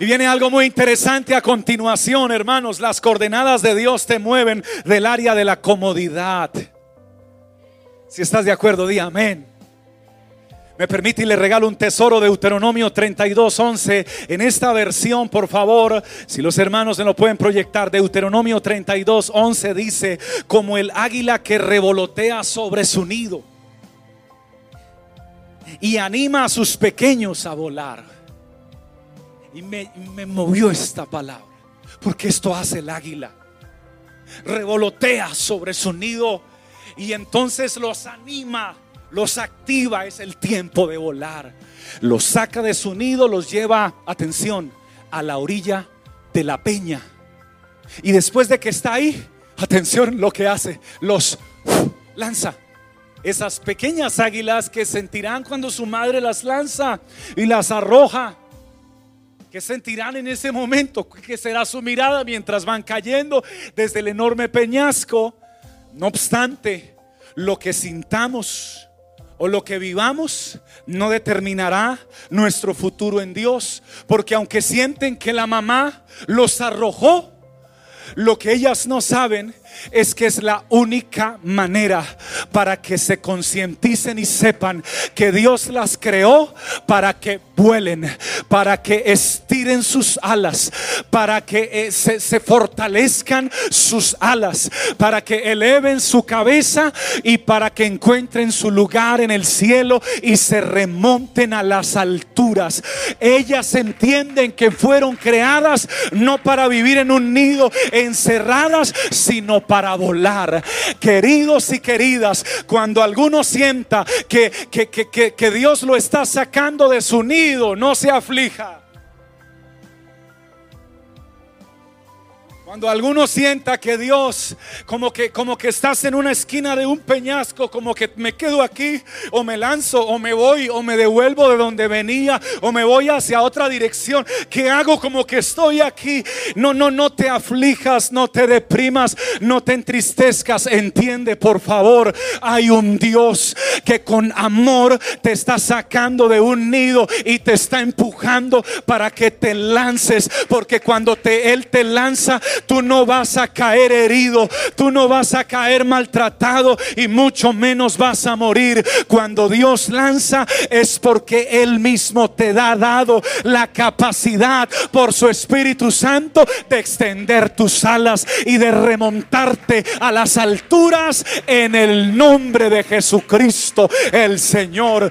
Y viene algo muy interesante a continuación, hermanos. Las coordenadas de Dios te mueven del área de la comodidad. Si estás de acuerdo, di amén. Me permite y le regalo un tesoro de Deuteronomio 32, 11. En esta versión, por favor, si los hermanos se lo pueden proyectar, Deuteronomio 32, 11 dice, como el águila que revolotea sobre su nido y anima a sus pequeños a volar. Y me, me movió esta palabra, porque esto hace el águila. Revolotea sobre su nido y entonces los anima, los activa, es el tiempo de volar. Los saca de su nido, los lleva, atención, a la orilla de la peña. Y después de que está ahí, atención lo que hace, los lanza. Esas pequeñas águilas que sentirán cuando su madre las lanza y las arroja. Que sentirán en ese momento? Que será su mirada mientras van cayendo desde el enorme peñasco? No obstante, lo que sintamos o lo que vivamos no determinará nuestro futuro en Dios. Porque aunque sienten que la mamá los arrojó, lo que ellas no saben es que es la única manera para que se concienticen y sepan que Dios las creó para que vuelen, para que estiren sus alas, para que eh, se, se, fortalezcan sus alas, para que eleven su cabeza y para que encuentren su lugar en el cielo y se remonten a las alturas. Ellas entienden que fueron creadas no para vivir en un nido encerradas, sino para volar. Queridos y queridas, cuando alguno sienta que, que, que, que Dios lo está sacando de su nido, no se aflija. Cuando alguno sienta que Dios, como que, como que estás en una esquina de un peñasco, como que me quedo aquí, o me lanzo, o me voy, o me devuelvo de donde venía, o me voy hacia otra dirección, que hago como que estoy aquí. No, no, no te aflijas, no te deprimas, no te entristezcas. Entiende, por favor, hay un Dios que con amor te está sacando de un nido y te está empujando para que te lances, porque cuando te, Él te lanza, tú no vas a caer herido, tú no vas a caer maltratado y mucho menos vas a morir. Cuando Dios lanza es porque Él mismo te da dado la capacidad por su Espíritu Santo de extender tus alas y de remontarte a las alturas en el nombre de Jesucristo el Señor.